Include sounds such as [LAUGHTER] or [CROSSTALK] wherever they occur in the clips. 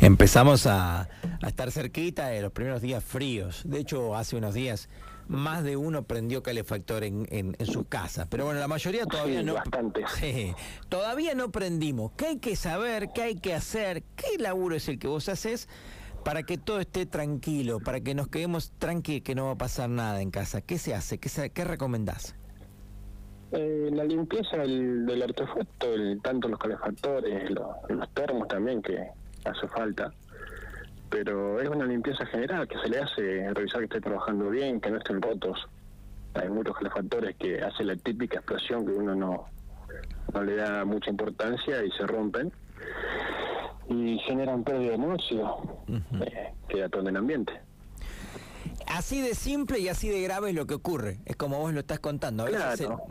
empezamos a, estar cerquita de los primeros días fríos. De hecho, hace unos días más de uno prendió calefactor en, en, sus casas. Pero bueno, la mayoría todavía no. Bastante. [LAUGHS] todavía no prendimos. ¿Qué hay que saber? ¿Qué hay que hacer? ¿Qué laburo es el que vos haces? Para que todo esté tranquilo, para que nos quedemos tranquilos, que no va a pasar nada en casa. ¿Qué se hace? ¿Qué, qué recomendás? Eh, la limpieza del, artefacto, el, tanto los calefactores, los, los termos también, que hace falta pero es una limpieza general que se le hace, revisar que esté trabajando bien, que no estén rotos. Hay muchos calefactores que hacen la típica explosión que uno no, no le da mucha importancia y se rompen y generan pérdida de monóxido eh, que en el ambiente. Así de simple y así de grave es lo que ocurre, es como vos lo estás contando. claro,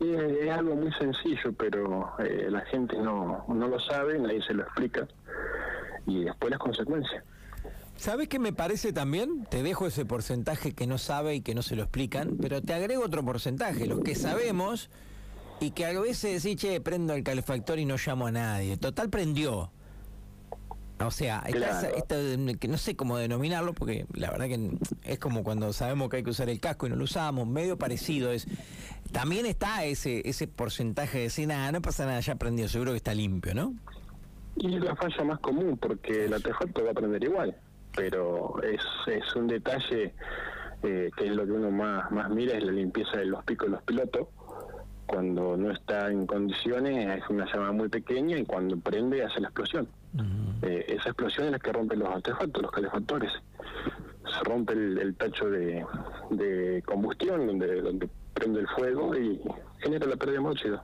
es, algo muy sencillo, pero eh, la gente no, no lo sabe, nadie se lo explica y después las consecuencias. ¿Sabes qué me parece también? Te dejo ese porcentaje que no sabe y que no se lo explican, pero te agrego otro porcentaje, los que sabemos y que a veces decís, che, prendo el calefactor y no llamo a nadie. Total prendió. O sea, que no sé cómo denominarlo, porque la verdad que es como cuando sabemos que hay que usar el casco y no lo usamos, medio parecido es. También está ese ese porcentaje de decir, nada, no pasa nada, ya prendió, seguro que está limpio, ¿no? Y la falla más común, porque el artefacto va a prender igual pero es, es un detalle eh, que es lo que uno más, más mira, es la limpieza de los picos de los pilotos. Cuando no está en condiciones es una llama muy pequeña y cuando prende hace la explosión. Eh, esa explosión es la que rompe los artefactos, los calefactores. Se rompe el, tacho de, de, combustión donde, donde prende el fuego y genera la pérdida de monóxido.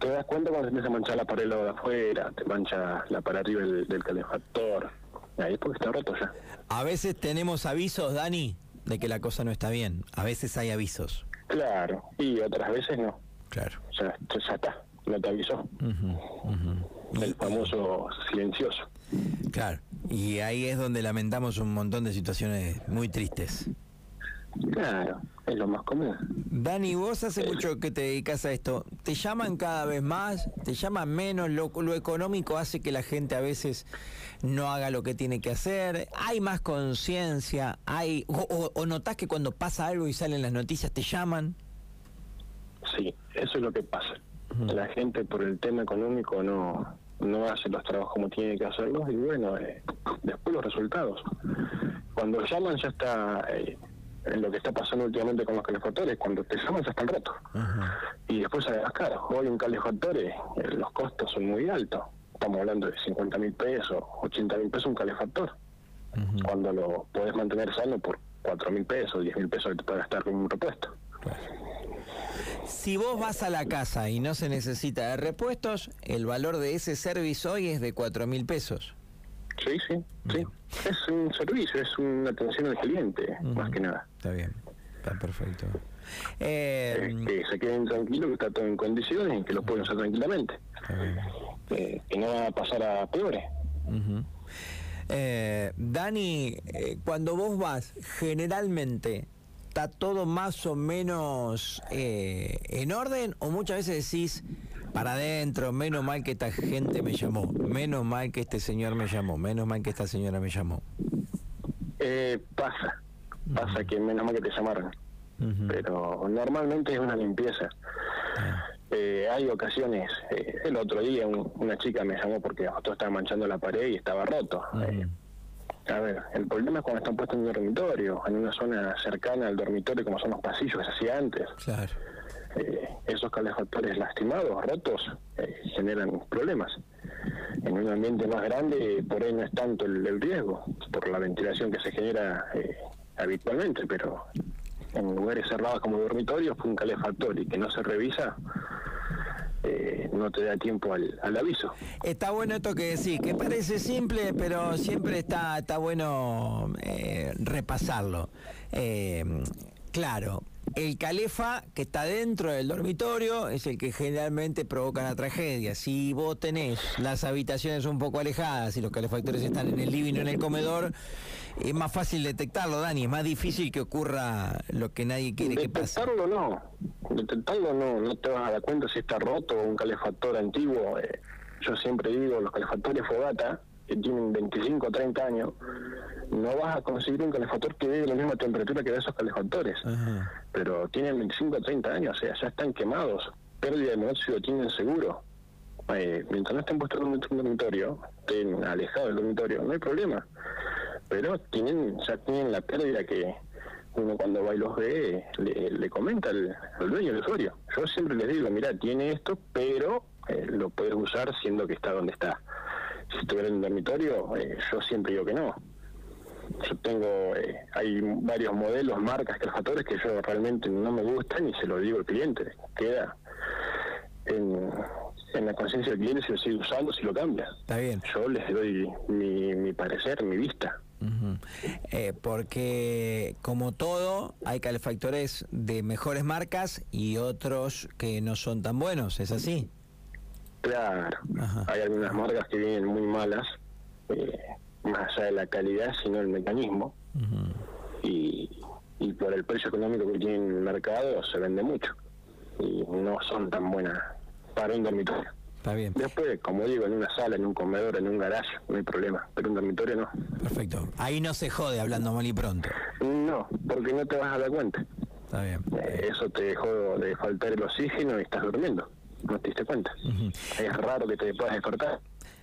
Te das cuenta cuando empieza a manchar la pared de afuera, te mancha la pared arriba del calefactor, Ahí porque está roto ya. A veces tenemos avisos, Dani, de que la cosa no está bien. A veces hay avisos. Claro, y otras veces no. Claro. Ya, ya está, no te avisó. El famoso silencioso. Claro, y ahí es donde lamentamos un montón de situaciones muy tristes. Claro, es lo más común. Dani, vos hace mucho que te dedicas a esto. ¿Te llaman cada vez más? ¿Te llaman menos? Lo, lo económico hace que la gente a veces no haga lo que tiene que hacer. ¿Hay más conciencia? hay o, o, notás que cuando pasa algo y salen las noticias te llaman? Sí, eso es lo que pasa. La gente por el tema económico no, no hace los trabajos como tiene que hacerlos y bueno, eh, después los resultados. Cuando llaman ya está... Eh, en lo que está pasando últimamente con los calefactores, cuando te llaman ya están rotos. Y después sale más caro. Hoy un calefactor, eh, los costos son muy altos. Estamos hablando de 50 mil pesos, 80 mil pesos un calefactor. Cuando lo podés mantener sano por 4 mil pesos, 10 mil pesos que te puede gastar con un repuesto. Si vos vas a la casa y no se necesita de repuestos, el valor de ese servicio hoy es de 4 mil pesos. Sí, sí, sí. Es un servicio, es una atención al cliente, más que nada. Está bien, está perfecto. Eh, que se queden tranquilos, que está todo en condiciones y que lo pueden usar tranquilamente. Eh, que no va a pasar a peores. Eh, Dani, cuando vos vas, generalmente, ¿está todo más o menos en orden o muchas veces decís, para adentro, menos mal que esta gente me llamó, menos mal que este señor me llamó, menos mal que esta señora me llamó. Eh, pasa, pasa que menos mal que te llamaron, pero normalmente es una limpieza. Ah. Eh, hay ocasiones, eh, el otro día una chica me llamó porque otro estaba manchando la pared y estaba roto. a ver, el problema es cuando están puestos en un dormitorio, en una zona cercana al dormitorio como son los pasillos que se hacía antes. Claro. Eh, esos calefactores lastimados, rotos, eh, generan problemas. En un ambiente más grande, por ahí no es tanto el, riesgo, por la ventilación que se genera eh, habitualmente, pero en lugares cerrados como dormitorios, un calefactor y que no se revisa, no te da tiempo al, aviso. Está bueno esto que decís, que parece simple, pero siempre está, está bueno repasarlo. claro, el calefa que está dentro del dormitorio es el que generalmente provoca la tragedia. Si vos tenés las habitaciones un poco alejadas y los calefactores están en el living o en el comedor, es más fácil detectarlo, Dani. Es más difícil que ocurra lo que nadie quiere que pase. Detectarlo no. Detectarlo no. No te vas a dar cuenta si está roto un calefactor antiguo. Eh, yo siempre digo, los calefactores fogata que tienen 25 o 30 años, no vas a conseguir un calefactor que dé la misma temperatura que de esos calefactores. Pero tienen 25 o 30 años, o sea, ya están quemados, pérdida de monóxido tienen seguro. Eh, mientras no estén puestos en un dormitorio, estén alejados del dormitorio, no hay problema. Pero tienen ya tienen la pérdida que uno cuando va y los ve le, comenta al, dueño del usuario. Yo siempre les digo, mira, tiene esto, pero eh, lo puedes usar siendo que está donde está. Si estuviera en un dormitorio, eh, yo siempre digo que no. Yo tengo, eh, hay varios modelos, marcas, calefactores que yo realmente no me gustan y se lo digo al cliente. Queda en, la conciencia del cliente si lo sigue usando, si lo cambia. Está bien. Yo les doy mi, mi parecer, mi vista. Eh, porque como todo, hay calefactores de mejores marcas y otros que no son tan buenos, ¿es así? Claro, hay algunas marcas que vienen muy malas, eh, más allá de la calidad, sino el mecanismo. y, y por el precio económico que tiene el mercado se vende mucho. Y no son tan buenas para un dormitorio. Está bien. Después, como digo, en una sala, en un comedor, en un garaje, no hay problema. Pero un dormitorio no. Perfecto. Ahí no se jode hablando mal y pronto. No, porque no te vas a dar cuenta. Está bien. Eh, eso te dejó de faltar el oxígeno y estás durmiendo. No te diste cuenta. Es raro que te puedas despertar.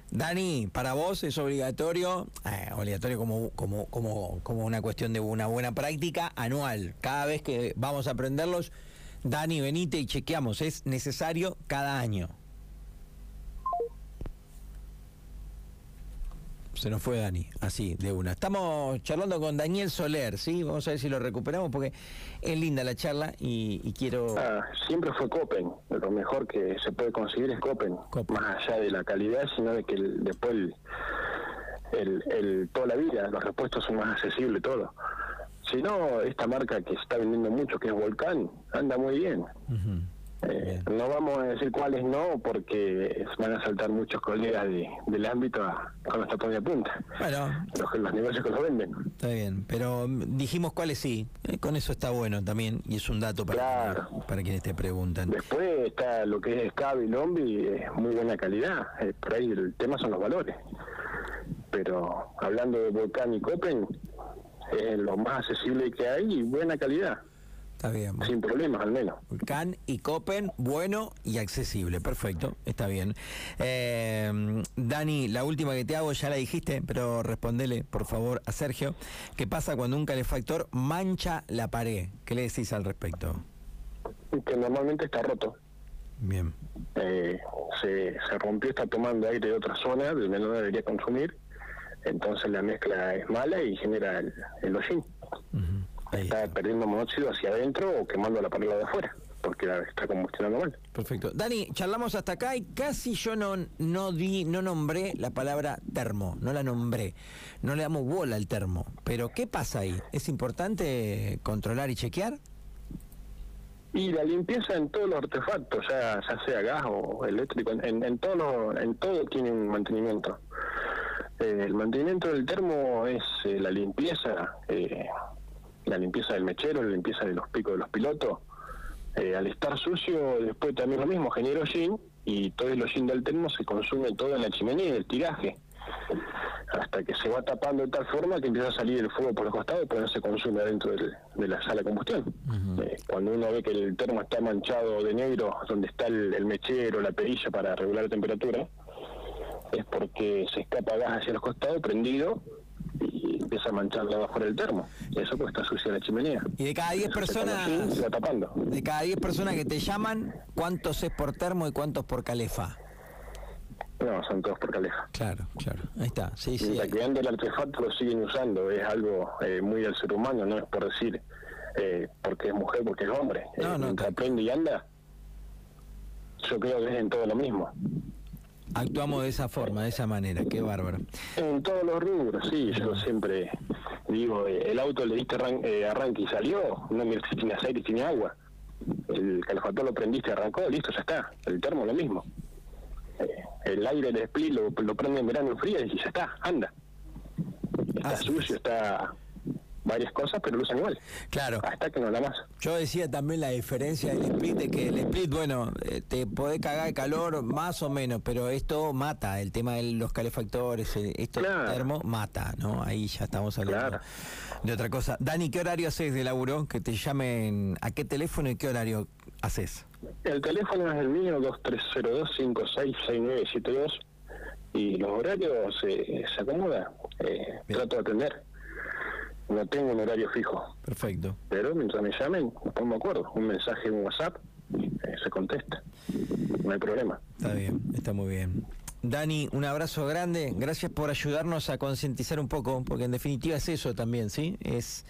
Dani, para vos es obligatorio, eh, obligatorio como, como, como, como una cuestión de una buena práctica anual. Cada vez que vamos a aprenderlos, Dani, venite y chequeamos. Es necesario cada año. Se nos fue Dani, así, de una. Estamos charlando con Daniel Soler, ¿sí? Vamos a ver si lo recuperamos porque es linda la charla y, quiero... Ah, siempre fue Copen, lo mejor que se puede conseguir es Copen, más allá de la calidad, sino de que después el, el, toda la vida, los repuestos son más accesibles, todo. Si no, esta marca que se está vendiendo mucho, que es Volcán, anda muy bien. Eh, no vamos a decir cuáles no, porque van a saltar muchos colegas del ámbito con los tapones de punta. Bueno, los, los negocios que lo venden. Está bien, pero dijimos cuáles sí. Eh, con eso está bueno también, y es un dato para, para quienes te preguntan. Después está lo que es Scab y Lombi, es muy buena calidad. Eh, por ahí el tema son los valores. Pero hablando de Volcán y Copen, es lo más accesible que hay y buena calidad. Está bien. Sin problemas, al menos. Can y Copen, bueno y accesible. Perfecto, está bien. Eh, Dani, la última que te hago ya la dijiste, pero respondele, por favor, a Sergio. ¿Qué pasa cuando un calefactor mancha la pared? ¿Qué le decís al respecto? Que normalmente está roto. Bien. Eh, se, se rompió, está tomando aire de otra zona donde no debería consumir. Entonces la mezcla es mala y genera el, el hollín está perdiendo monóxido hacia adentro o quemando la pared de afuera porque está combustionando mal. Perfecto. Dani, charlamos hasta acá y casi yo no, no di, no nombré la palabra termo, no la nombré. No le damos bola al termo. Pero ¿qué pasa ahí? ¿Es importante controlar y chequear? Y la limpieza en todos los artefactos, ya, sea gas o eléctrico, en, en, todo, en todo tiene un mantenimiento. Eh, el mantenimiento del termo es eh, la limpieza, eh, la limpieza del mechero, la limpieza de los picos de los pilotos. Eh, al estar sucio, después también lo mismo, genera hollín y todo el hollín del termo se consume todo en la chimenea, el tiraje, hasta que se va tapando de tal forma que empieza a salir el fuego por los costados y pues no se consume dentro de la sala de combustión. Eh, cuando uno ve que el termo está manchado de negro, donde está el, el mechero, la perilla para regular la temperatura, es porque se escapa gas hacia los costados prendido y empieza a mancharla abajo del termo. Eso pues está sucia la chimenea. Y de cada 10 personas, de cada 10 personas que te llaman, ¿cuántos es por termo y cuántos por calefa? No, son todos por calefa. Claro, claro. Ahí está. Sí, sí. que anda el artefacto lo siguen usando. Es algo eh, muy del ser humano, no es por decir eh, porque es mujer, porque es hombre. No, eh, no, aprende y anda, yo creo que es en todo lo mismo. Actuamos de esa forma, de esa manera, qué bárbaro. En todos los rubros, sí, yo siempre digo, eh, el auto le diste eh, arranque y salió, no tiene aceite, tiene agua. El calefactor lo prendiste, arrancó, listo, ya está. El termo lo mismo. Eh, el aire, el split lo, prende en verano frío y ya está, anda. Está sucio, está varias cosas, pero lo usan igual. Claro. Hasta que no da más. Yo decía también la diferencia del split, de que el split, bueno, eh, te puede cagar de calor más o menos, pero esto mata, el tema de los calefactores, eh, esto Claro. termo mata, ¿no? Ahí ya estamos hablando Claro. de otra cosa. Dani, ¿qué horario haces de laburo? Que te llamen, ¿a qué teléfono y qué horario haces? El teléfono es el mío, 2302-566972, y los horarios eh, se acomodan. Eh, trato de atender. No tengo un horario fijo, Perfecto. pero mientras me llamen, nos pongo de acuerdo. Un mensaje en WhatsApp, eh, se contesta. No hay problema. Está bien, está muy bien. Dani, un abrazo grande. Gracias por ayudarnos a concientizar un poco, porque en definitiva es eso también, ¿sí? Es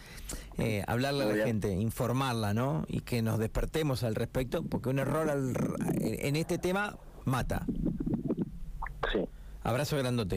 eh, hablarle a la bien. gente, informarla, ¿no? Y que nos despertemos al respecto, porque un error al- en este tema mata. Sí. Abrazo grandote.